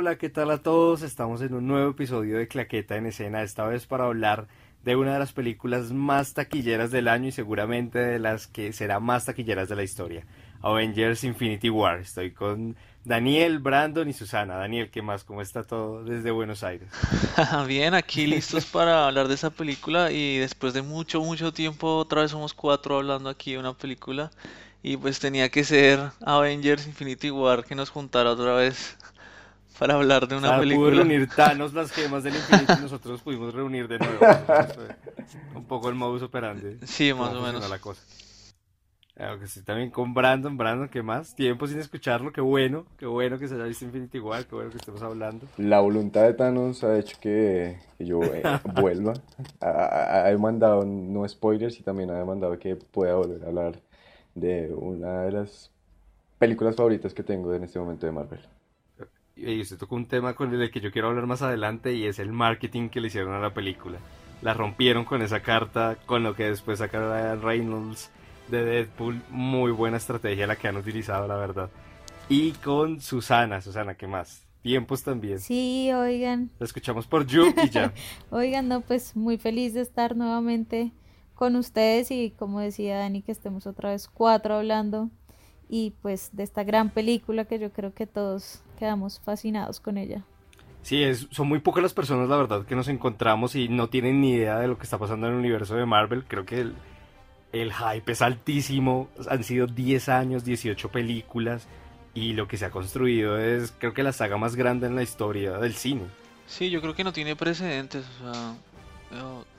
Hola, ¿qué tal a todos? Estamos en un nuevo episodio de Claqueta en Escena, esta vez para hablar de una de las películas más taquilleras del año y seguramente de las que será más taquilleras de la historia, Avengers Infinity War. Estoy con Daniel, Brandon y Susana. Daniel, ¿qué más? ¿Cómo está todo desde Buenos Aires? Bien, aquí listos para hablar de esa película y después de mucho, mucho tiempo, otra vez somos cuatro hablando aquí de una película y pues tenía que ser Avengers Infinity War que nos juntara otra vez para hablar de una película. Pudo reunir Thanos las gemas del infinito y nosotros pudimos reunir de nuevo. un poco el modus operandi. Sí, más o menos. La cosa. Claro que sí, también con Brandon, Brandon, ¿qué más? Tiempo sin escucharlo, qué bueno, qué bueno que se haya visto Infinity War, qué bueno que estemos hablando. La voluntad de Thanos ha hecho que, yo eh, vuelva. Ha, ha, demandado, no spoilers, y también ha demandado que pueda volver a hablar de una de las películas favoritas que tengo en este momento de Marvel. Y usted tocó un tema con el que yo quiero hablar más adelante y es el marketing que le hicieron a la película. La rompieron con esa carta, con lo que después sacaron Reynolds de Deadpool. Muy buena estrategia la que han utilizado, la verdad. Y con Susana, Susana, ¿qué más? Tiempos también. Sí, oigan. La escuchamos por You y ya. oigan, no, pues muy feliz de estar nuevamente con ustedes y como decía Dani, que estemos otra vez cuatro hablando y pues de esta gran película que yo creo que todos quedamos fascinados con ella. Sí, es, son muy pocas las personas, la verdad, que nos encontramos y no tienen ni idea de lo que está pasando en el universo de Marvel. Creo que el, el hype es altísimo. Han sido 10 años, 18 películas y lo que se ha construido es, creo que la saga más grande en la historia del cine. Sí, yo creo que no tiene precedentes. O sea,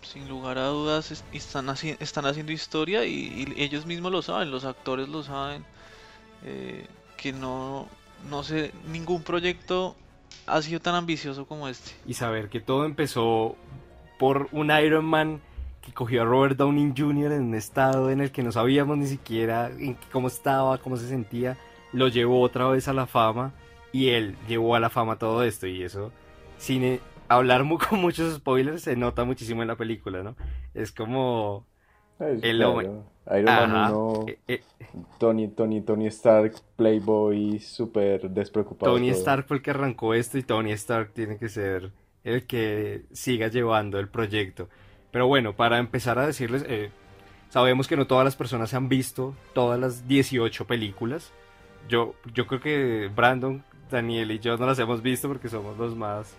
sin lugar a dudas están, están haciendo historia y, ellos mismos lo saben, los actores lo saben, eh, que no, no sé, ningún proyecto ha sido tan ambicioso como este. Y saber que todo empezó por un Iron Man que cogió a Robert Downey Jr. en un estado en el que no sabíamos ni siquiera cómo estaba, cómo se sentía, lo llevó otra vez a la fama y él llevó a la fama todo esto y eso cine hablar con muchos spoilers se nota muchísimo en la película, ¿no? Es como el hombre. Iron Man 1, eh, eh. Tony, Tony, Tony Stark, Playboy, súper despreocupado. Tony Stark fue el que arrancó esto y Tony Stark tiene que ser el que siga llevando el proyecto. Pero bueno, para empezar a decirles, eh, sabemos que no todas las personas han visto todas las 18 películas. Yo, yo creo que Brandon, Daniel y yo no las hemos visto porque somos los más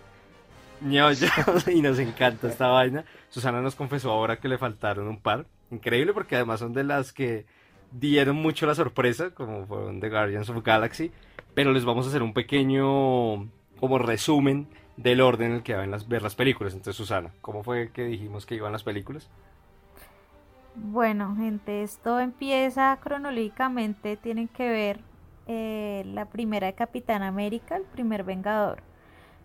y nos encanta esta vaina. Susana nos confesó ahora que le faltaron un par. Increíble porque además son de las que dieron mucho la sorpresa, como fueron The Guardians of Galaxy. Pero les vamos a hacer un pequeño como resumen del orden en el que van a ver las películas. Entonces, Susana, ¿cómo fue que dijimos que iban las películas? Bueno, gente, esto empieza cronológicamente. Tienen que ver eh, la primera de Capitán América, el primer Vengador.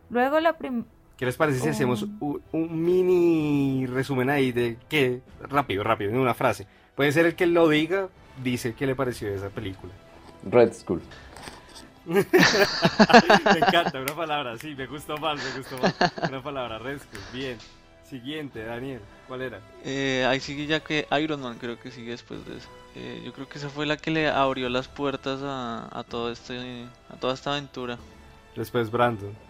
Luego la, primera ¿Qué les parece si hacemos oh. un, mini resumen ahí de qué? Rápido, rápido, en una frase. Puede ser el que lo diga, dice qué le pareció de esa película. Red School. me encanta, una palabra, sí, me gustó más, me gustó más. Una palabra, Red School, bien. Siguiente, Daniel, ¿cuál era? Eh, ahí sigue ya que Iron Man creo que sigue después de eso. Eh, yo creo que esa fue la que le abrió las puertas a, a, todo este, a toda esta aventura. Después Brandon.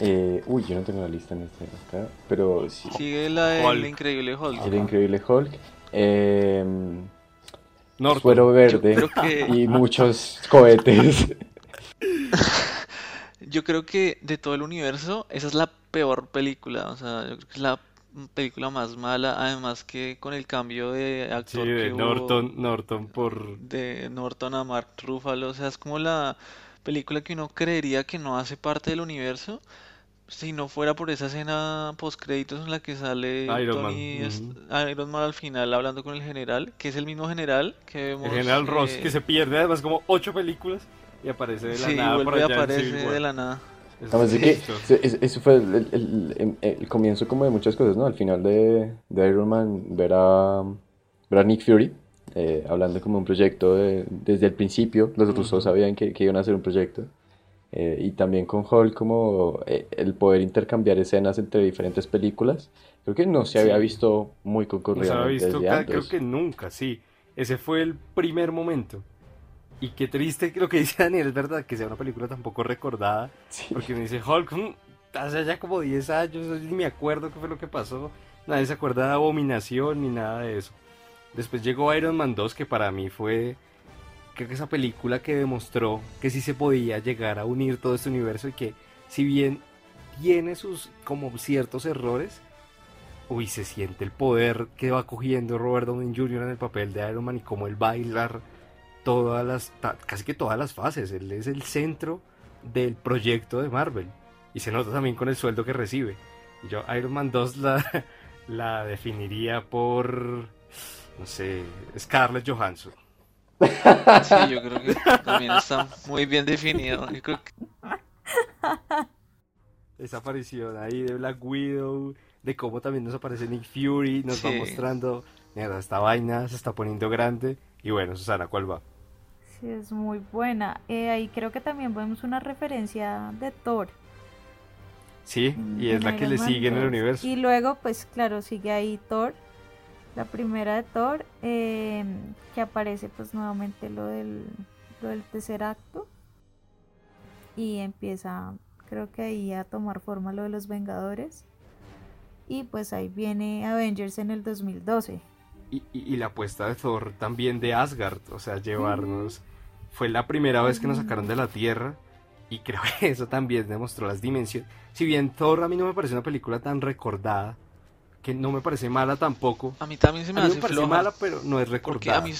Eh, uy, yo no tengo la lista en este acá, pero sí. Sigue la del Increíble Hulk. El Increíble Hulk. Eh, Suero verde y muchos cohetes. yo creo que de todo el universo, esa es la peor película. O sea, yo creo que es la película más mala, además que con el cambio de actor sí, de Norton, Norton por de Norton a Mark Ruffalo, o sea, es como la película que uno creería que no hace parte del universo si no fuera por esa escena post créditos en la que sale Iron Tony Man. Iron Man al final hablando con el general, que es el mismo general que vemos. El general Ross, que se pierde además como ocho películas y aparece de la sí, nada. Vuelve por aparece de la nada. Además de que eso fue el, el, comienzo como de muchas cosas, ¿no? Al final de, de Iron Man ver a, ver a Nick Fury eh, hablando como un proyecto desde el principio, los todos sabían que, que, iban a hacer un proyecto. Eh, y también con Hulk como eh, el poder intercambiar escenas entre diferentes películas, creo que no se había visto muy concurrido. No se había visto, creo que nunca, sí. Ese fue el primer momento. Y qué triste lo que dice Daniel, es verdad, que sea una película tampoco recordada. Porque me dice, Hulk, mm, hace ya como 10 años, ni me acuerdo qué fue lo que pasó. Nadie se acuerda de Abominación ni nada de eso. Después llegó Iron Man 2, que para mí fue, creo que esa película que demostró que sí se podía llegar a unir todo este universo y que si bien tiene sus como ciertos errores, uy, se siente el poder que va cogiendo Robert Downey Jr. en el papel de Iron Man y cómo él bailar todas las, casi que todas las fases. Él es el centro del proyecto de Marvel. Y se nota también con el sueldo que recibe. Yo Iron Man 2 la, la definiría por, no sé, Scarlett Johansson. Sí, yo creo que también está muy bien definido. Esa aparición ahí de Black Widow, de cómo también nos aparece Nick Fury, nos va mostrando, mira, esta vaina se está poniendo grande. Y bueno, Susana, ¿cuál va? Sí, es muy buena. Eh, ahí creo que también vemos una referencia de Thor. Sí, y es la que le sigue en el universo. Y luego, pues claro, sigue ahí Thor, la primera de Thor, em, que aparece pues nuevamente lo del, lo del tercer acto. Y empieza, creo que ahí a tomar forma lo de los Vengadores. Y pues ahí viene Avengers en el 2012. Y, y, la apuesta de Thor también de Asgard, o sea, llevarnos... Fue la primera vez que nos sacaron de la Tierra y creo que eso también demostró las dimensiones. Si bien Thor a mí no me parece una película tan recordada, que no me parece mala tampoco. A mí también se me hace parece mala, pero no es recordada. a mí,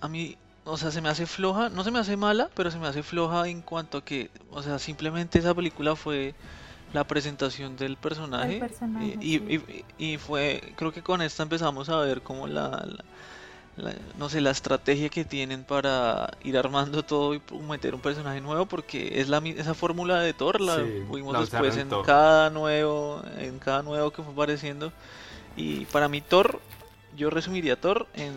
a mí, o sea, se me hace floja, no se me hace mala, pero se me hace floja en cuanto a que, o sea, simplemente esa película fue la presentación del personaje, eh, y, y, fue, creo que con esta empezamos a ver como la no sé, la estrategia que tienen para ir armando todo y meter un personaje nuevo, porque es la esa fórmula de Thor, la vimos después en cada nuevo, en cada nuevo que fue apareciendo. Y para mí Thor, yo resumiría Thor en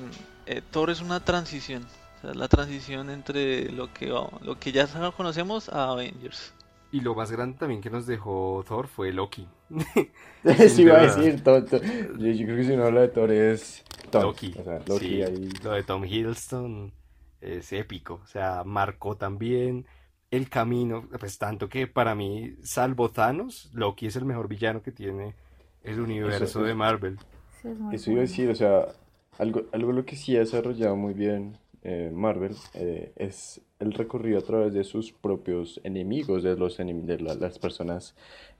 eh, Thor es una transición, la transición entre lo que lo que ya conocemos a Avengers. Y lo más grande también que nos dejó Thor fue Loki. sí, iba a decir, Yo, creo que si no habla de Thor es Loki. Lo de Tom Hiddleston es épico. O sea, marcó también el camino. Pues tanto que para mí, salvo Thanos, Loki es el mejor villano que tiene el universo de Marvel. Eso iba a decir, o sea, algo, algo lo que sí ha desarrollado muy bien eh, Marvel eh, es el recorrido a través de sus propios enemigos, de, los de las personas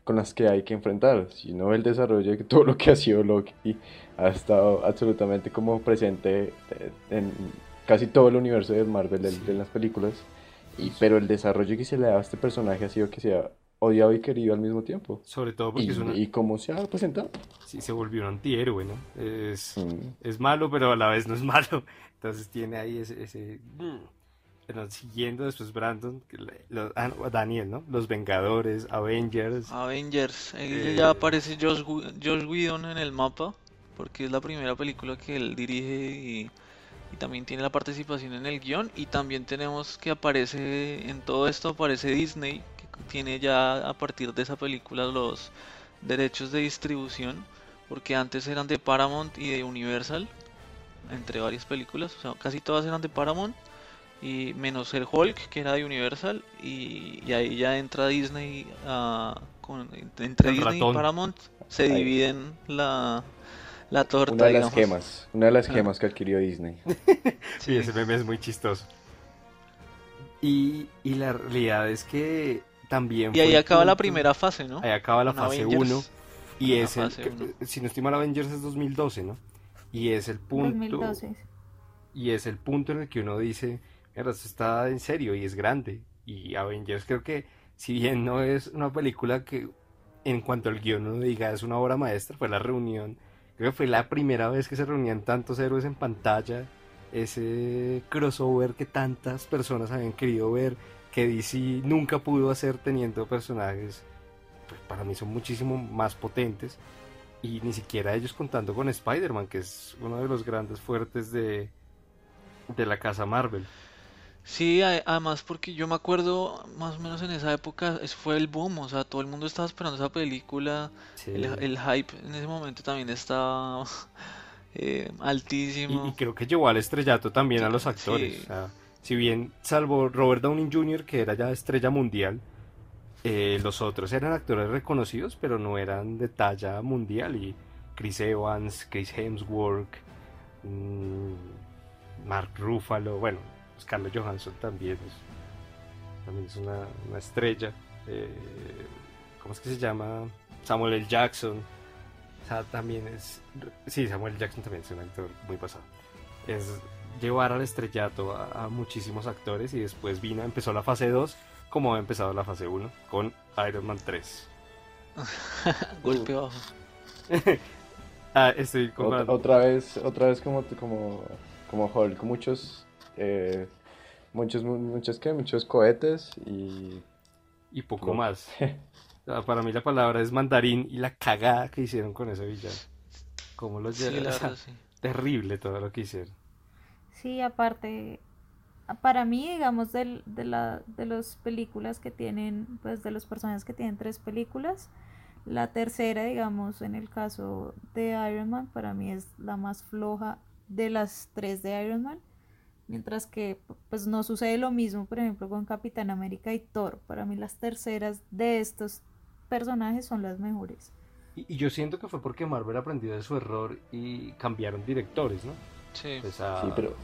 con las que hay que enfrentar, sino el desarrollo de todo lo que ha sido Loki ha estado absolutamente como presente en casi todo el universo de Marvel de, las películas, y, pero el desarrollo que se le da a este personaje ha sido que sea odiado y querido al mismo tiempo. Sobre todo porque y, es una... ¿Y cómo se ha presentado? Sí, se volvió un antihéroe, ¿no? Es, mm. es malo, pero a la vez no es malo. Entonces tiene ahí ese... ese... Pero siguiendo después Brandon, ah, Daniel, ¿no? Los Vengadores, Avengers. Avengers. Eh, ya aparece Josh, Josh Whedon en el mapa, porque es la primera película que él dirige y, y también tiene la participación en el guion. Y también tenemos que aparece, en todo esto aparece Disney, tiene ya a partir de esa película los derechos de distribución, porque antes eran de Paramount y de Universal, entre varias películas, o sea, casi todas eran de Paramount, y menos el Hulk, que era de Universal, y, ahí ya entra Disney, uh, con, entre Disney y Paramount, se dividen la, la torta. Una de las gemas, una de las gemas que adquirió Disney. sí, ese meme es muy chistoso. Y, y la realidad es que también. Y ahí acaba la primera fase, ¿no? Ahí acaba la fase 1. Y es el, si no estoy mal, Avengers es 2012, ¿no? Y es el punto. 2012. Y es el punto en el que uno dice, está en serio y es grande. Y Avengers creo que, si bien no es una película que en cuanto al guion uno diga es una obra maestra, fue la reunión. Creo que fue la primera vez que se reunían tantos héroes en pantalla. Ese crossover que tantas personas habían querido ver que DC nunca pudo hacer teniendo personajes, pues para mí son muchísimo más potentes. Y ni siquiera ellos contando con Spider-Man, que es uno de los grandes fuertes de, de la casa Marvel. Sí, además porque yo me acuerdo más o menos en esa época, eso fue el boom, o sea, todo el mundo estaba esperando esa película, el, hype en ese momento también estaba eh, altísimo. Y, creo que llevó al estrellato también a los actores. si bien salvo Robert Downey Jr., que era ya estrella mundial, eh, los otros eran actores reconocidos, pero no eran de talla mundial. Y Chris Evans, Chris Hemsworth, mm, Mark Ruffalo, bueno, Scarlett Johansson también es, también es una, estrella. Eh, ¿Cómo es que se llama? Samuel L. Jackson. O sea, también es. Sí, Samuel L. Jackson también es un actor muy pasado. Es llevar al estrellato a, a muchísimos actores y después vino, empezó la fase 2 como ha empezado la fase 1 con Iron Man 3. Golpe bajo. ah, estoy otra, vez, otra vez como, como, como Hulk, muchos, eh, muchos, muchos, ¿qué? muchos cohetes y... Y poco más. Para mí la palabra es mandarín y la cagada que hicieron con ese villano. Como los sí, Terrible todo lo que hicieron. Sí, aparte, para mí, digamos, de, de, la, de las películas que tienen, pues de los personajes que tienen tres películas, la tercera, digamos, en el caso de Iron Man, para mí es la más floja de las tres de Iron Man. Mientras que pues no sucede lo mismo, por ejemplo, con Capitán América y Thor. Para mí las terceras de estos personajes son las mejores. Y, yo siento que fue porque Marvel aprendió de su error y cambiaron directores, ¿no? Sí. Pues sí, pero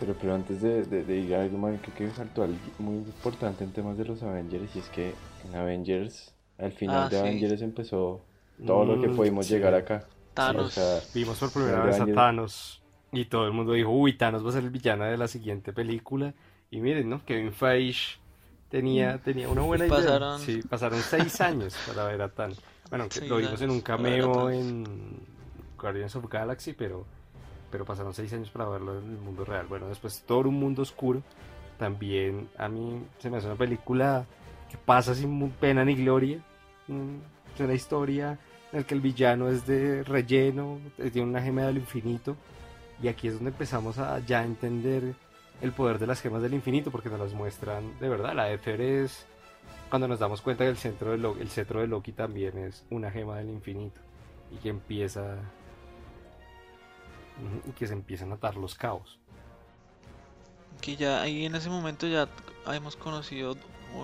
pero, pero antes de, de, ir a algo, más, creo que faltó algo muy importante en temas de los Avengers y es que en Avengers, al final ah, de Avengers empezó todo lo que mm, pudimos llegar acá. Thanos. Vimos por primera vez a Thanos y todo el mundo dijo, uy, Thanos va a ser el villano de la siguiente película. Y miren, ¿no? Kevin Feige tenía, mm. tenía una buena idea. Sí, pasaron seis años para ver a Thanos. Bueno, lo vimos en un cameo en Guardians of Galaxy, pero pero pasaron seis años para verlo en el mundo real. Bueno, después todo un mundo oscuro. También a mí se me hace una película que pasa sin pena ni gloria. Mm, es una historia en la que el villano es de relleno, tiene una gema del infinito. Y aquí es donde empezamos a ya entender el poder de las gemas del infinito, porque nos las muestran de verdad. La Ether es cuando nos damos cuenta que el, centro de el cetro de Loki también es una gema del infinito y que empieza y que se empiezan a atar los cabos. Que ya ahí en ese momento ya hemos conocido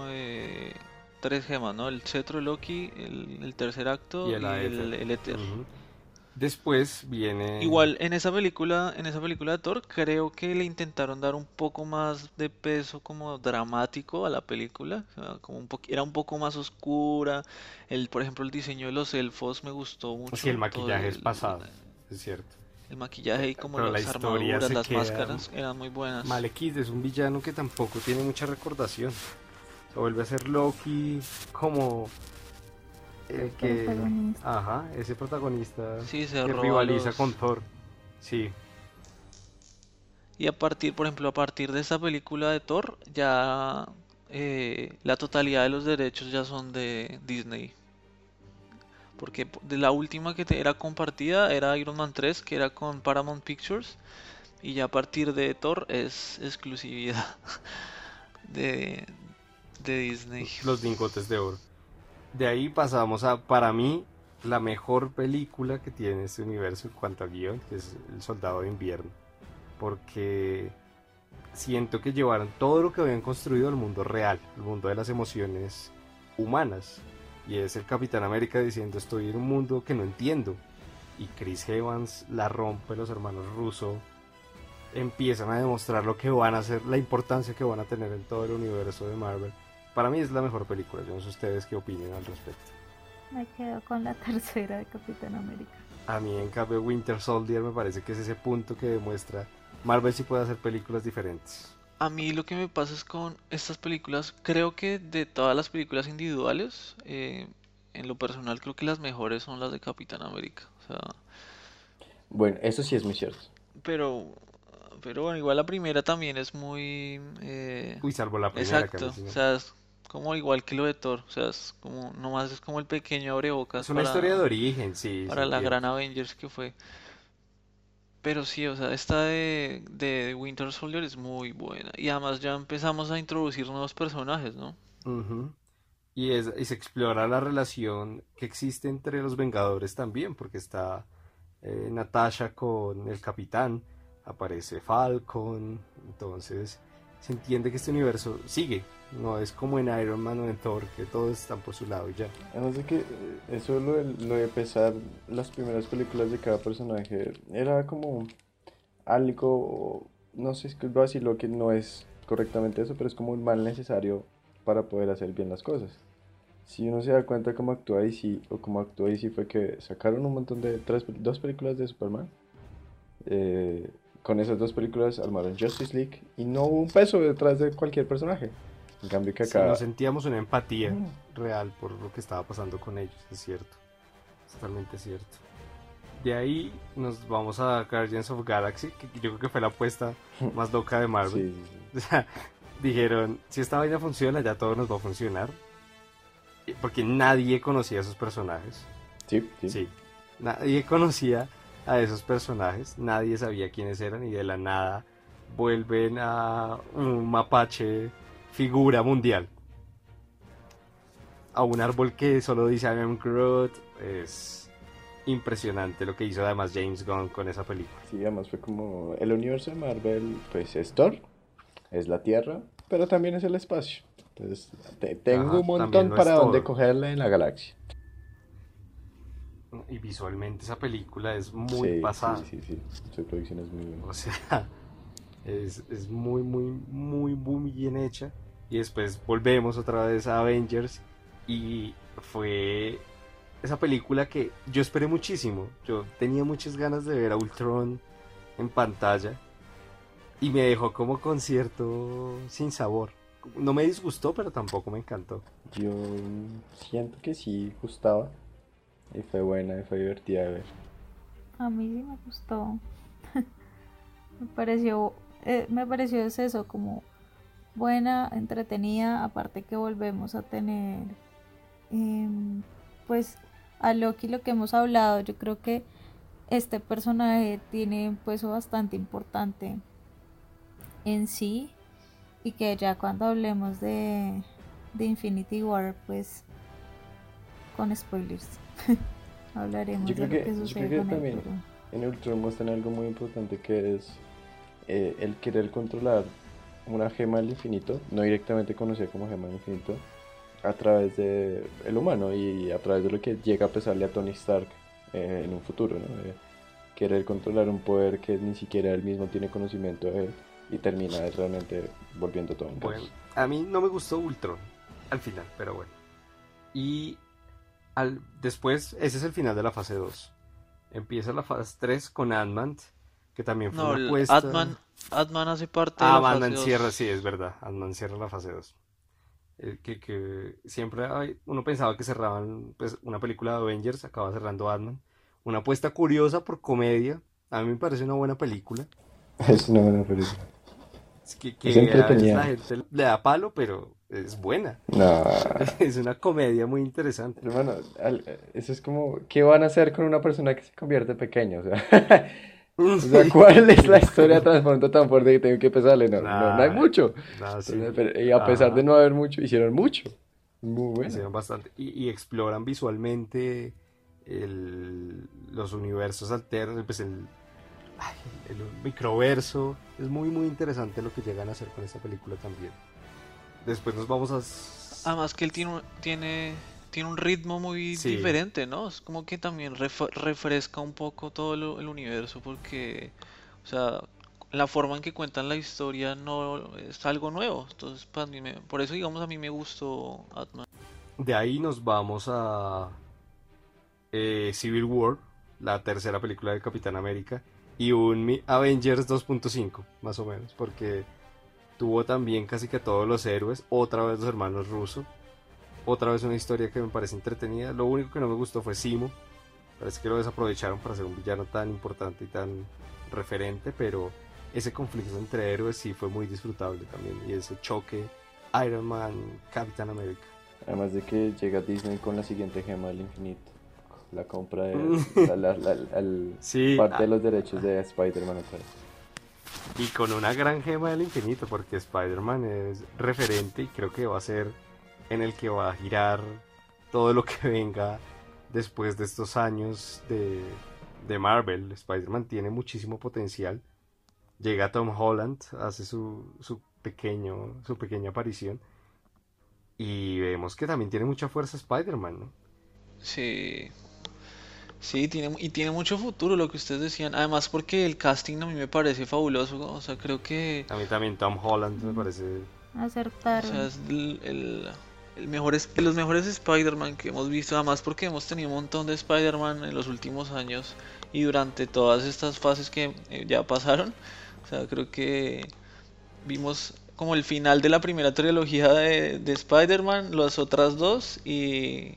eh, tres gemas, ¿no? El cetro de Loki, el, tercer acto y el, el, Después viene. Igual en esa película, en esa película de Thor, creo que le intentaron dar un poco más de peso como dramático a la película. como un era un poco más oscura. El, por ejemplo, el diseño de los elfos me gustó mucho. Sí, el maquillaje es pasado, es cierto. El maquillaje y como las armaduras, las máscaras eran muy buenas. Malekith es un villano que tampoco tiene mucha recordación. Se vuelve a ser Loki como el que ajá, ese protagonista sí, se que rivaliza con Thor. Sí. Y a partir, por ejemplo, a partir de esta película de Thor, ya eh, la totalidad de los derechos ya son de Disney. Porque de la última que era compartida era Iron Man 3, que era con Paramount Pictures. Y ya a partir de Thor es exclusividad de, de Disney. Los lingotes de oro. De ahí pasamos a, para mí, la mejor película que tiene este universo en cuanto a guion, que es El Soldado de Invierno. Porque siento que llevaron todo lo que habían construido al mundo real, el mundo de las emociones humanas. Y es el Capitán América diciendo estoy en un mundo que no entiendo. Y Chris Evans la rompe, los hermanos Russo empiezan a demostrar lo que van a hacer, la importancia que van a tener en todo el universo de Marvel. Para mí es la mejor película, yo no sé ustedes qué opinen al respecto. Me quedo con la tercera de Capitán América. A mí en cambio Winter Soldier me parece que es ese punto que demuestra Marvel sí puede hacer películas diferentes. A mí lo que me pasa es con estas películas, creo que de todas las películas individuales, eh, en lo personal creo que las mejores son las de Capitán América. O sea, bueno, eso sí es muy cierto. Pero, pero bueno, igual la primera también es muy... Eh, Uy, salvo la primera. Exacto, o sea, es como igual que lo de Thor, o sea, es como, nomás es como el pequeño abrebocas. Es una historia de origen, sí. Para la gran Avengers que fue. Pero sí, o sea, esta de, de Winter Soldier es muy buena. Y además ya empezamos a introducir nuevos personajes, ¿no? y, es, y se explora la relación que existe entre los Vengadores también, porque está eh, Natasha con el Capitán, aparece Falcon, Entonces se entiende que este universo sigue, no es como en Iron Man o en Thor, que todos están por su lado ya. Además de que eh, eso lo de, lo las primeras películas de cada personaje era como algo, no sé si lo que no es correctamente eso, pero es como un mal necesario para poder hacer bien las cosas. Si uno se da cuenta cómo actúa DC o cómo actúa DC fue que sacaron un montón de dos películas de Superman. Eh, con esas dos películas armaron Justice League y no hubo un peso detrás de cualquier personaje. En cambio que acá... nos sentíamos una empatía mm. real por lo que estaba pasando con ellos, es cierto. Es totalmente cierto. De ahí nos vamos a Guardians of Galaxy, que yo creo que fue la apuesta más loca de Marvel. O sea, dijeron, si esta vaina funciona, ya todo nos va a funcionar. Porque nadie conocía a esos personajes. Sí, sí. Sí. Nadie conocía a esos personajes, nadie sabía quiénes eran y de la nada vuelven a un mapache figura mundial. A un árbol que solo dice I'm Groot. Es impresionante lo que hizo además James Gunn con esa película. Sí, además fue como el universo de Marvel, pues es Thor, es la Tierra, pero también es el espacio. Entonces, tengo un montón para donde cogerla en la galaxia. Y visualmente esa película es muy pasada. Sí, sí, sí. Su producción es muy buena. O sea, es, es muy, muy, muy, muy bien hecha. Y después volvemos otra vez a Avengers. Y fue esa película que yo esperé muchísimo. Yo tenía muchas ganas de ver a Ultron en pantalla. Y me dejó como concierto sin sabor. No me disgustó, pero tampoco me encantó. Yo siento que sí gustaba. Y fue buena, y fue divertida de ver. A mí sí me gustó. me pareció, eh, me pareció eso, como buena, entretenida, aparte que volvemos a tener, em, pues a Loki lo que hemos hablado, yo creo que este personaje tiene un peso bastante importante en sí y que ya cuando hablemos de, de Infinity War, pues con spoilers, hablaremos de lo que, sucede con también En Ultron muestran algo muy importante que es eh, el querer controlar una gema del infinito, no directamente conocida como gema del infinito, a través de el humano y a través de lo que llega a pesarle a Tony Stark eh, en un futuro, ¿no? querer controlar un poder que ni siquiera él mismo tiene conocimiento de él y termina realmente volviendo todo un Bueno, a mí no me gustó Ultron al final, pero bueno. Y al, después, ese es el final de la fase 2. Empieza la fase 3 con Ant-Man, que también fue una apuesta. Ant-Man hace parte ah, de la fase 2. cierra, sí, es verdad. Ant-Man cierra la fase 2. Eh, que, que, siempre hay, uno pensaba que cerraban pues, una película de Avengers, acaba cerrando Ant-Man. Una apuesta curiosa por comedia. A mí me parece una buena película. Es una buena película. Que, que a la gente le da palo, pero es buena. No. Es una comedia muy interesante. Hermano, eso es como, ¿qué van a hacer con una persona que se convierte pequeña? O sea, ¿cuál es la historia de trasfondo tan fuerte que tengo que pesarle? No, no, hay mucho. y a pesar de no haber mucho, hicieron mucho. Muy bueno. Hicieron bastante. Y, exploran visualmente los universos alternos, pues el el microverso. Es muy, muy interesante lo que llegan a hacer con esta película también. Después nos vamos a... Además que él tiene, tiene, tiene un ritmo muy diferente, ¿no? Es como que también refresca un poco todo el universo porque, o sea, la forma en que cuentan la historia no es algo nuevo. Entonces, para mí por eso, digamos, a mí me gustó Atman. De ahí nos vamos a eh, Civil War, la tercera película de Capitán América y un Avengers 2.5, más o menos, porque tuvo también casi que todos los héroes, otra vez los hermanos rusos, otra vez una historia que me parece entretenida. Lo único que no me gustó fue Simo, parece que lo desaprovecharon para ser un villano tan importante y tan referente, pero ese conflicto entre héroes sí fue muy disfrutable también, y ese choque Iron Man, Capitán América. Además de que llega Disney con la siguiente gema del infinito la compra de la, parte de ah. los derechos de Spider-Man Y con una gran gema del infinito, porque Spider-Man es referente y creo que va a ser en el que va a girar todo lo que venga después de estos años de, de Marvel. Spider-Man tiene muchísimo potencial llega Tom Holland, hace su, su, pequeño, su pequeña aparición. Y vemos que también tiene mucha fuerza Spider-Man, ¿no? Sí. Sí, tiene, y tiene mucho futuro lo que ustedes decían. Además porque el casting a mí me parece fabuloso. O sea, creo que... A mí también Tom Holland me parece... Acertaron. O sea, es el, el, el mejor, los mejores Spider-Man que hemos visto. Además porque hemos tenido un montón de Spider-Man en los últimos años. Y durante todas estas fases que eh, ya pasaron. O sea, creo que vimos como el final de la primera trilogía de, de Spider-Man, las otras dos, y,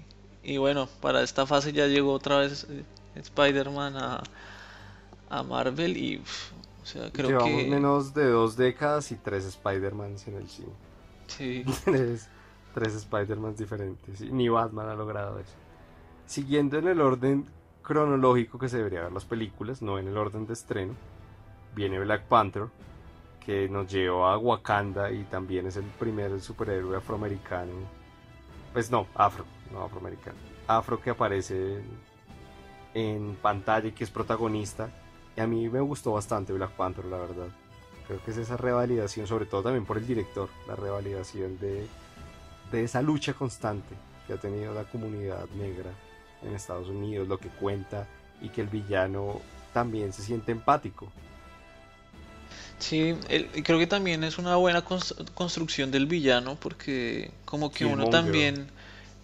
y, bueno, para esta fase ya llegó otra vez eh, Spider-Man a, a, Marvel y, o sea, creo Llevamos que... menos de dos décadas y tres Spider-Mans en el cine. Sí. tres, tres Spider-Mans diferentes, y ni Batman ha logrado eso. Siguiendo en el orden cronológico que se debería ver las películas, no en el orden de estreno, viene Black Panther, que nos llevó a Wakanda y también es el primer superhéroe afroamericano. Pues no, afro, no afroamericano. Afro que aparece en, pantalla y que es protagonista. Y a mí me gustó bastante Black Panther, la verdad. Creo que es esa revalidación, sobre todo también por el director, la revalidación de, de esa lucha constante que ha tenido la comunidad negra en Estados Unidos, lo que cuenta y que el villano también se siente empático Sí, creo que también es una buena construcción del villano porque como que uno también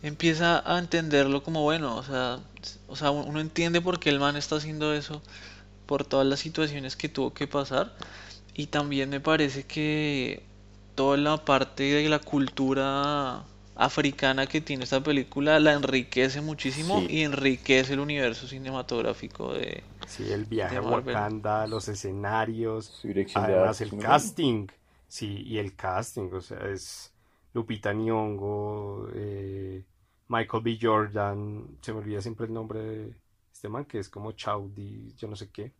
empieza a entenderlo como bueno, o sea, o sea, uno entiende por qué el man está haciendo eso por todas las situaciones que tuvo que pasar. Y también me parece que toda la parte de la cultura africana que tiene esta película la enriquece muchísimo y enriquece el universo cinematográfico de, Sí, el viaje a Wakanda, los escenarios, además el casting. Sí, y el casting, o sea, es Lupita Nyong'o, eh, Michael B. Jordan, se me olvida siempre el nombre de este man que es como Chaudi, yo no sé qué.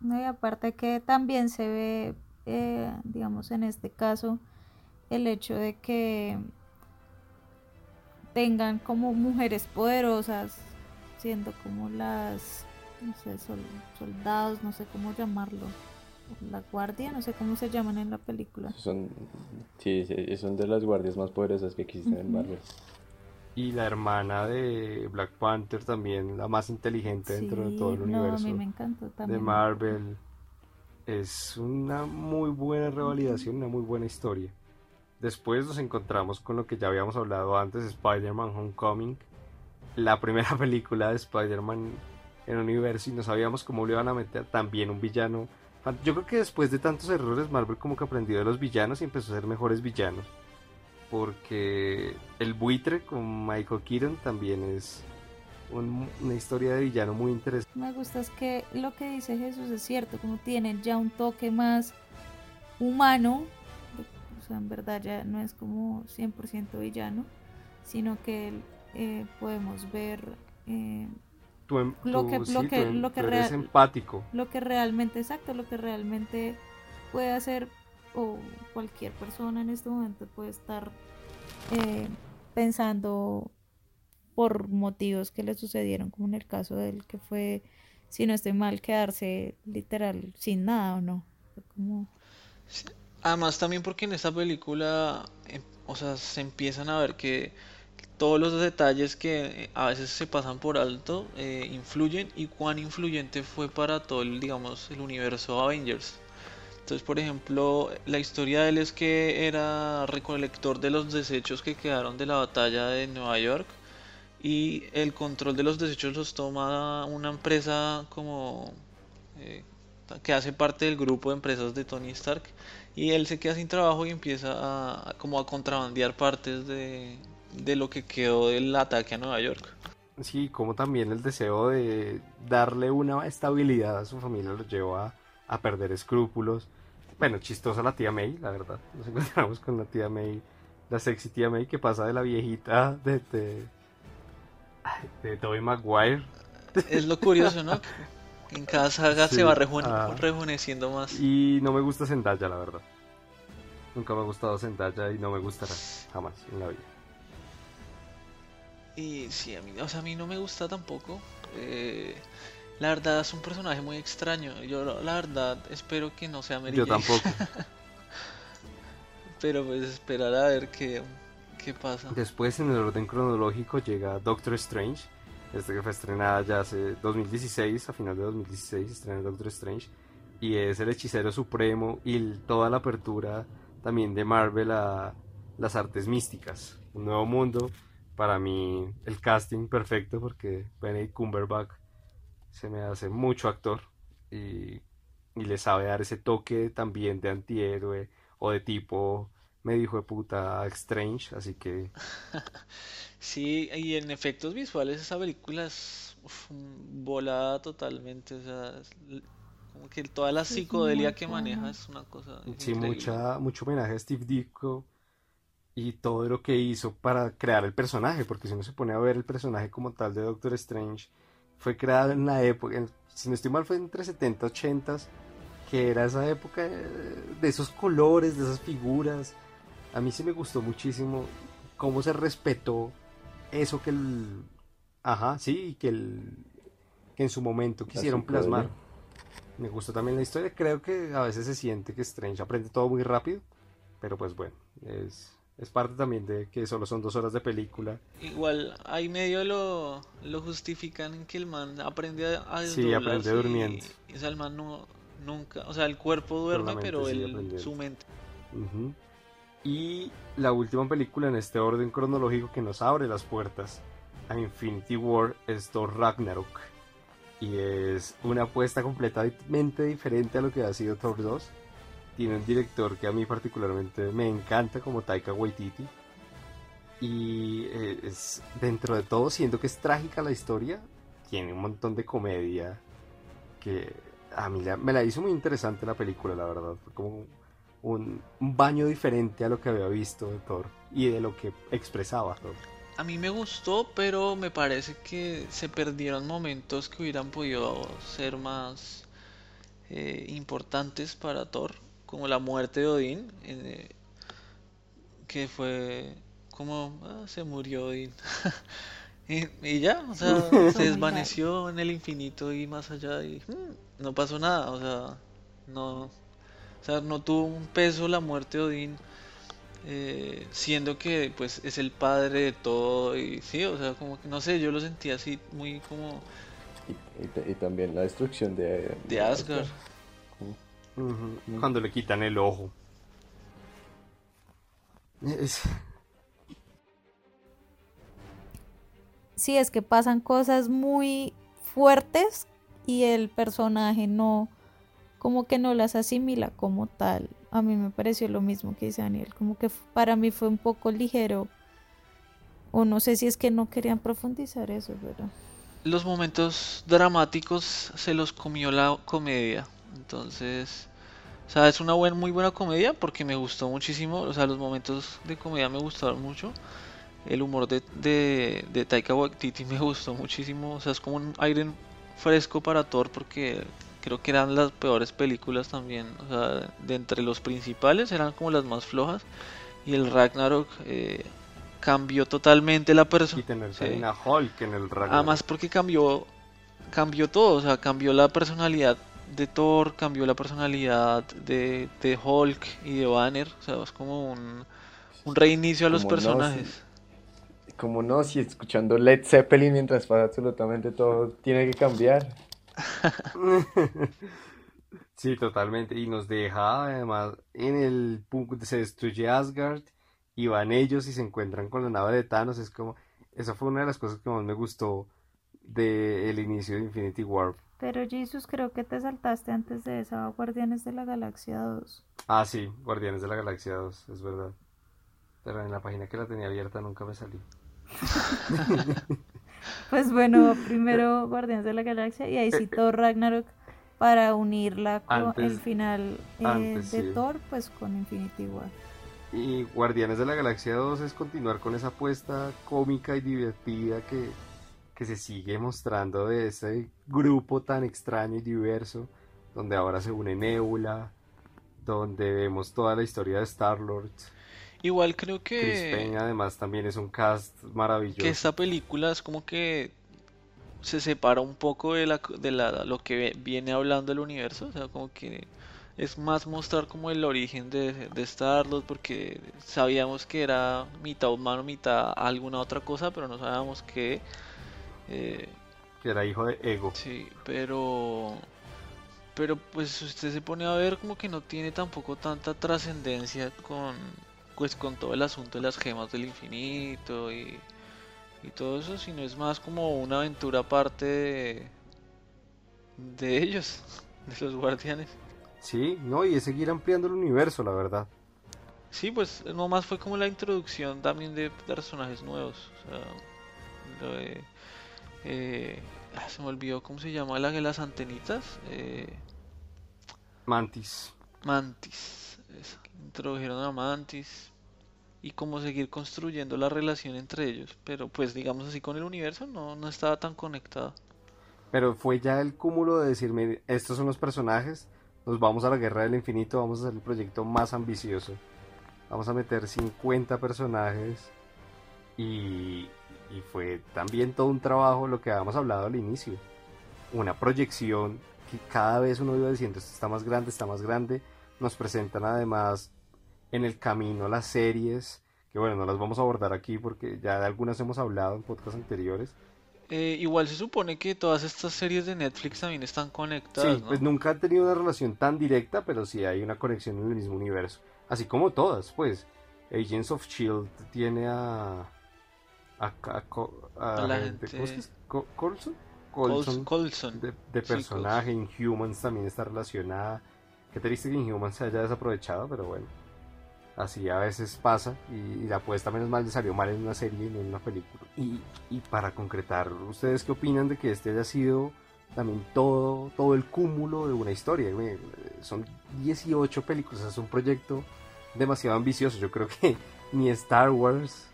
No, y aparte que también se ve, eh, digamos, en este caso, el hecho de que tengan como mujeres poderosas siendo como las, no sé, soldados, no sé cómo llamarlo, la guardia, no sé cómo se llaman en la película. Son, sí, son de las guardias más poderosas que existen en Marvel. Y la hermana de Black Panther también, la más inteligente dentro de todo el universo de Marvel. Es una muy buena revalidación, una muy buena historia. Después nos encontramos con lo que ya habíamos hablado antes, Spider-Man Homecoming, la primera película de Spider-Man en el universo y no sabíamos cómo le iban a meter también un villano. Yo creo que después de tantos errores Marvel como que aprendió de los villanos y empezó a ser mejores villanos. Porque el buitre con Michael Keaton también es una historia de villano muy interesante. Me gusta es que lo que dice Jesús es cierto, como tiene ya un toque más humano, sea, en verdad ya no es como 100% villano, sino que eh, podemos ver eh, lo que, lo que, lo que empático. Lo que realmente, exacto, lo que realmente puede hacer o cualquier persona en este momento puede estar eh, pensando por motivos que le sucedieron, como en el caso del que fue, si no estoy mal, quedarse literal sin nada o no. Como... Además también porque en esta película, o sea, se empiezan a ver que todos los detalles que eh, a veces se pasan por alto eh, influyen y cuán influyente fue para todo el, digamos, el universo Avengers. Entonces, por ejemplo, la historia de él es que era recolector de los desechos que quedaron de la batalla de Nueva York y el control de los desechos los toma una empresa como eh, que hace parte del grupo de empresas de Tony Stark y él se queda sin trabajo y empieza a como a contrabandear partes de, de lo que quedó del ataque a Nueva York. Sí, como también el deseo de darle una estabilidad a su familia lo llevó a, perder escrúpulos. Bueno, chistosa la tía May, la verdad. Nos encontramos con la tía May, la sexy tía May que pasa de la viejita de, de, de Tobey Maguire. Es lo curioso, ¿no? En cada saga se va ah. rejuveneciendo más. Y no me gusta Zendaya, la verdad. Nunca me ha gustado Zendaya y no me gustará jamás en la vida. Y sí, a mí, o sea, a mí no me gusta tampoco. Eh, La verdad es un personaje muy extraño. Yo la verdad espero que no sea Mary Yo tampoco. Pero pues esperar a ver qué, qué pasa. Después en el orden cronológico llega Doctor Strange. Este que fue estrenada ya hace 2016, a final de 2016 estrena Doctor Strange. Y es el hechicero supremo y toda la apertura también de Marvel a las artes místicas. Un nuevo mundo. Para mí el casting perfecto porque Benedict Cumberbatch se me hace mucho actor y, le sabe dar ese toque también de antihéroe o de tipo me dijo de puta Strange, así que... sí, y en efectos visuales esa película es volada totalmente, o sea, como que toda la psicodelia que maneja es una cosa... Sí, mucha, mucho homenaje a Steve Ditko y todo lo que hizo para crear el personaje, porque si uno se pone a ver el personaje como tal de Doctor Strange, fue creado en la época, si no estoy mal fue entre 70 y 80 que era esa época de esos colores, de esas figuras. A mí sí me gustó muchísimo cómo se respetó eso que el... Ajá, sí, que el... que en su momento quisieron plasmar. Me gustó también la historia, creo que a veces se siente que Strange aprende todo muy rápido, pero pues bueno, es es parte también de que solo son dos horas de película. Igual, ahí medio lo, lo justifican en que el man aprende a, Sí, aprende durmiendo. o sea, el man no, nunca, o sea, el cuerpo duerme, pero, su mente. Y la última película en este orden cronológico que nos abre las puertas a Infinity War es Thor Ragnarok. Y es una apuesta completamente diferente a lo que ha sido Thor 2 tiene un director que a mí particularmente me encanta como Taika Waititi. Y eh, es dentro de todo, siento que es trágica la historia, tiene un montón de comedia que a mí me la hizo muy interesante la película, la verdad. Fue como un, un, baño diferente a lo que había visto de Thor y de lo que expresaba Thor. A mí me gustó, pero me parece que se perdieron momentos que hubieran podido ser más eh, importantes para Thor como la muerte de Odín, eh, que fue como ah, se murió Odín. y, ya, o sea, se desvaneció en el infinito y más allá y hmm, no pasó nada, o sea, no, o sea, no tuvo un peso la muerte de Odín. Eh, siendo que pues es el padre de todo y sí, o sea, como que no sé, yo lo sentía así muy como... Y, también la destrucción de, de Asgard. Cuando le quitan el ojo. Sí, es que pasan cosas muy fuertes y el personaje no, como que no las asimila como tal. A mí me pareció lo mismo que dice Daniel, como que para mí fue un poco ligero. O no sé si es que no querían profundizar eso, pero... Los momentos dramáticos se los comió la comedia. Entonces, o sea, es una buena, muy buena comedia porque me gustó muchísimo. O sea, los momentos de comedia me gustaron mucho. El humor de, de, de Taika Waititi me gustó muchísimo. O sea, es como un aire fresco para Thor porque creo que eran las peores películas también. O sea, de entre los principales eran como las más flojas. Y el Ragnarok eh, cambió totalmente la persona. Y tener una Hulk en el Ragnarok. Además porque cambió, cambió todo. O sea, cambió la personalidad de Thor, cambió la personalidad de, de Hulk y de Banner. O sea, es como un, un reinicio a los personajes. como no, si escuchando Led Zeppelin mientras pasa absolutamente todo, tiene que cambiar. sí, totalmente. Y nos deja además en el punto se destruye Asgard y van ellos y se encuentran con la nave de Thanos. Es como, esa fue una de las cosas que más me gustó del inicio de Infinity War pero Jesus, creo que te saltaste antes de esa Guardianes de la Galaxia 2. Ah, sí, Guardianes de la Galaxia 2, es verdad. Pero en la página que la tenía abierta nunca me salí. pues bueno, primero Guardianes de la Galaxia y ahí sí Thor Ragnarok para unirla con el final eh, de Thor, pues con Infinity War. Y Guardianes de la Galaxia 2 es continuar con esa apuesta cómica y divertida que que se sigue mostrando de ese grupo tan extraño y diverso, donde ahora se une Nebula, donde vemos toda la historia de Star-Lord. Igual creo que... Chris Payne además también es un cast maravilloso. Que esta película es como que se separa un poco de, la, de la, lo que viene hablando el universo, o sea, como que es más mostrar como el origen de, de Starlord porque sabíamos que era mitad humano, mitad alguna otra cosa, pero no sabíamos que... Eh, que era hijo de Ego. Sí, pero... Pero pues usted se pone a ver como que no tiene tampoco tanta trascendencia con pues con todo el asunto de las gemas del infinito y, y todo eso, sino es más como una aventura aparte de, de ellos, de los guardianes. Sí, no, y es seguir ampliando el universo, la verdad. Sí, pues nomás fue como la introducción también de personajes nuevos. O sea, lo de, eh, ah, se me olvidó cómo se llama la de las antenitas. Eh, Mantis. Mantis. Introdujeron a Mantis. Y cómo seguir construyendo la relación entre ellos. Pero pues digamos así con el universo no, no estaba tan conectado. Pero fue ya el cúmulo de decirme, estos son los personajes nos vamos a la guerra del infinito, vamos a hacer el proyecto más ambicioso. Vamos a meter 50 personajes y, y fue también todo un trabajo lo que habíamos hablado al inicio. Una proyección que cada vez uno iba diciendo, esto está más grande, está más grande. Nos presentan además en el camino las series, que bueno, no las vamos a abordar aquí porque ya de algunas hemos hablado en podcasts anteriores eh, igual se supone que todas estas series de Netflix también están conectadas. Sí, pues nunca han tenido una relación tan directa, pero sí hay una conexión en el mismo universo. Así como todas, pues. Agents of Shield tiene a. a, a, la gente. ¿Cómo es Colson? Colson. De, personaje. Inhumans también está relacionada. Qué triste que Inhumans se haya desaprovechado, pero bueno. Así a veces pasa y, la apuesta menos mal le salió mal en una serie y no en una película. Y, y, para concretar, ¿ustedes qué opinan de que este haya sido también todo, todo el cúmulo de una historia? Son 18 películas, es un proyecto demasiado ambicioso. Yo creo que ni Star Wars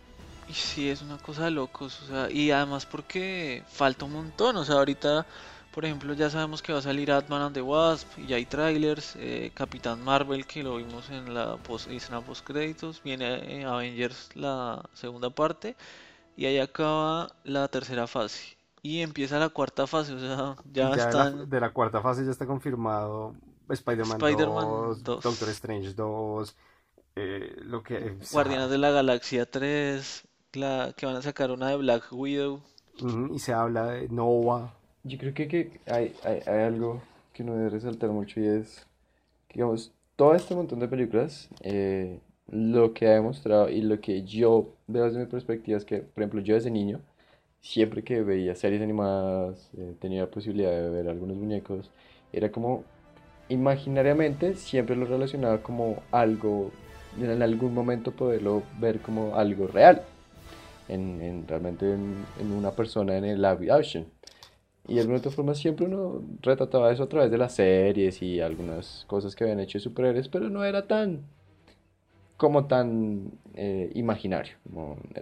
Sí, es una cosa de locos, o sea, y además porque falta un montón, o sea, ahorita por ejemplo, ya sabemos que va a salir Ant-Man and the Wasp y ya hay trailers. Eh, Capitán Marvel, que lo vimos en la post, escena post créditos. Viene eh, Avengers la segunda parte. Y ahí acaba la tercera fase. Y empieza la cuarta fase, o sea, ya, están... De la, cuarta fase ya está confirmado Spider-Man 2, Doctor Strange 2, eh, lo que... Guardianes de la Galaxia 3, la, que van a sacar una de Black Widow. y se habla de Nova. Yo creo que, hay, hay, algo que uno debe resaltar mucho y es, que, digamos, todo este montón de películas, eh, lo que ha demostrado y lo que yo veo desde mi perspectiva es que, por ejemplo, yo desde niño, siempre que veía series animadas, eh, tenía la posibilidad de ver algunos muñecos, era como, imaginariamente, siempre lo relacionaba como algo, en algún momento poderlo ver como algo real, en, en realmente en, en, una persona en el live action. Y de alguna forma siempre uno retrataba eso a través de las series y algunas cosas que habían hecho superhéroes, pero no era tan como tan eh, imaginario.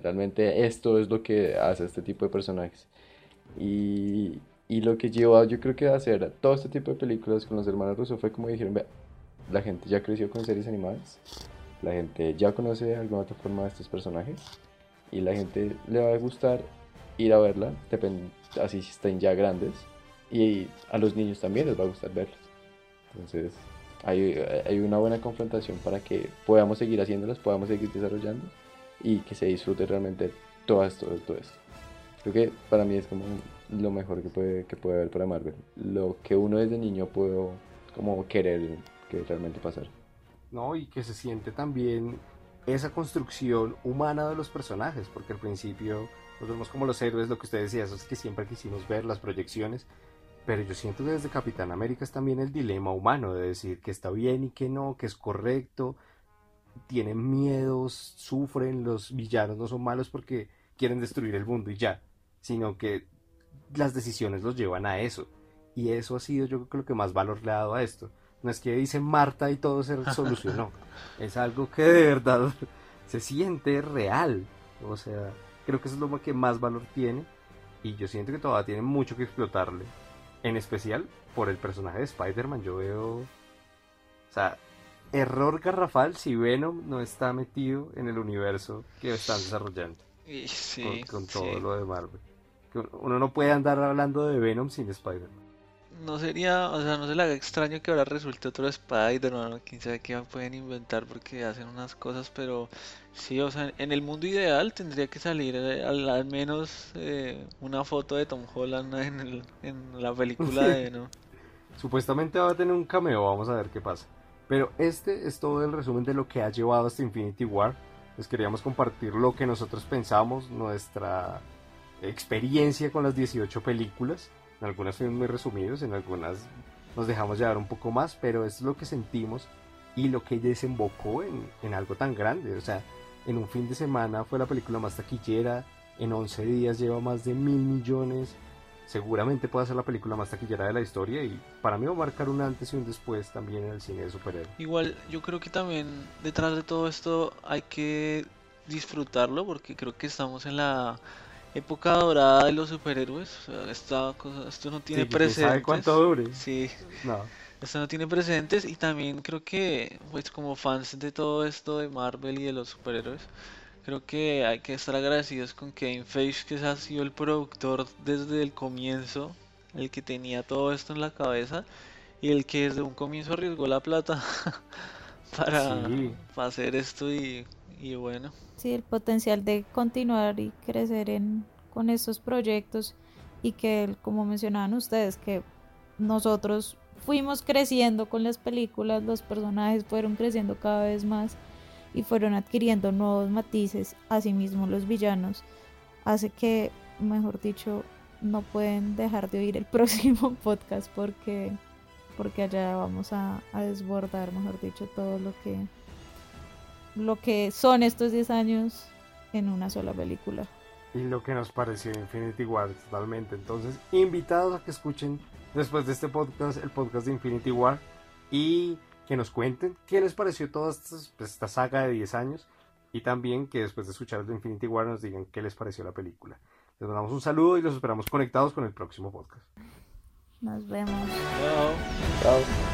realmente esto es lo que hace este tipo de personajes. Y, y lo que llevó yo creo que a hacer todo este tipo de películas con los hermanos Russo fue como dijeron, vea, la gente ya creció con series animadas, la gente ya conoce de alguna otra forma a estos personajes y la gente le va a gustar ir a verla, así estén ya grandes. Y a los niños también les va a gustar verlos. Entonces, hay, hay una buena confrontación para que podamos seguir haciéndolas, podamos seguir desarrollando y que se disfrute realmente todo esto, todo esto. Creo que para mí es como lo mejor que puede, que puede haber para Marvel. Lo que uno desde niño puedo como querer que realmente pasar. No, y que se siente también esa construcción humana de los personajes, porque al principio nos vemos como los héroes, lo que usted decía, eso es que siempre quisimos ver las proyecciones, pero yo siento que desde Capitán América es también el dilema humano de decir que está bien y que no, que es correcto, tienen miedos, sufren, los villanos no son malos porque quieren destruir el mundo y ya, sino que las decisiones los llevan a eso. Y eso ha sido yo creo que lo que más valor le ha dado a esto. No es que dice Marta y todo se solucionó. es algo que de verdad se siente real. O sea, Creo que eso es lo que más valor tiene. Y yo siento que todavía tiene mucho que explotarle. En especial por el personaje de Spider-Man. Yo veo. O sea, error garrafal si Venom no está metido en el universo que están desarrollando. Sí, con, todo lo de Marvel. uno no puede andar hablando de Venom sin Spider-Man. No sería, o sea, no se le haga extraño que ahora resulte otro Spider-Man, quién sabe qué pueden inventar porque hacen unas cosas, pero sí, o sea, en el mundo ideal tendría que salir eh, al, menos eh, una foto de Tom Holland en, en la película de. Supuestamente va a tener un cameo, vamos a ver qué pasa. Pero este es todo el resumen de lo que ha llevado hasta Infinity War. Les queríamos compartir lo que nosotros pensamos, nuestra experiencia con las 18 películas. En algunas fuimos muy resumidos, en algunas nos dejamos llevar un poco más, pero es lo que sentimos y lo que desembocó en, en algo tan grande. O sea, en un fin de semana fue la película más taquillera, en 11 días lleva más de mil millones seguramente puede ser la película más taquillera de la historia y para mí va a marcar un antes y un después también en el cine de superhéroes. Igual yo creo que también detrás de todo esto hay que disfrutarlo porque creo que estamos en la época dorada de los superhéroes. esta cosa, esto no tiene precedentes. ¿Sabe cuánto dure? Sí. No. Esto no tiene precedentes y también creo que pues como fans de todo esto de Marvel y de los superhéroes Creo que hay que estar agradecidos con Kevin Feige, que ha sido el productor desde el comienzo, el que tenía todo esto en la cabeza y el que desde un comienzo arriesgó la plata para, hacer esto y, bueno. Sí, el potencial de continuar y crecer en, con estos proyectos y que, como mencionaban ustedes, que nosotros fuimos creciendo con las películas, los personajes fueron creciendo cada vez más y fueron adquiriendo nuevos matices, asimismo los villanos, hace que, mejor dicho, no pueden dejar de oír el próximo podcast porque, porque allá vamos a, desbordar, mejor dicho, todo lo que, lo que son estos 10 años en una sola película. Y lo que nos pareció Infinity War totalmente. Entonces, invitados a que escuchen después de este podcast, el podcast de Infinity War. Y que nos cuenten qué les pareció toda esta, pues, esta saga de 10 años y también que después de escuchar de Infinity War nos digan qué les pareció la película. Les mandamos un saludo y los esperamos conectados con el próximo podcast. Nos vemos. Chao. Chao.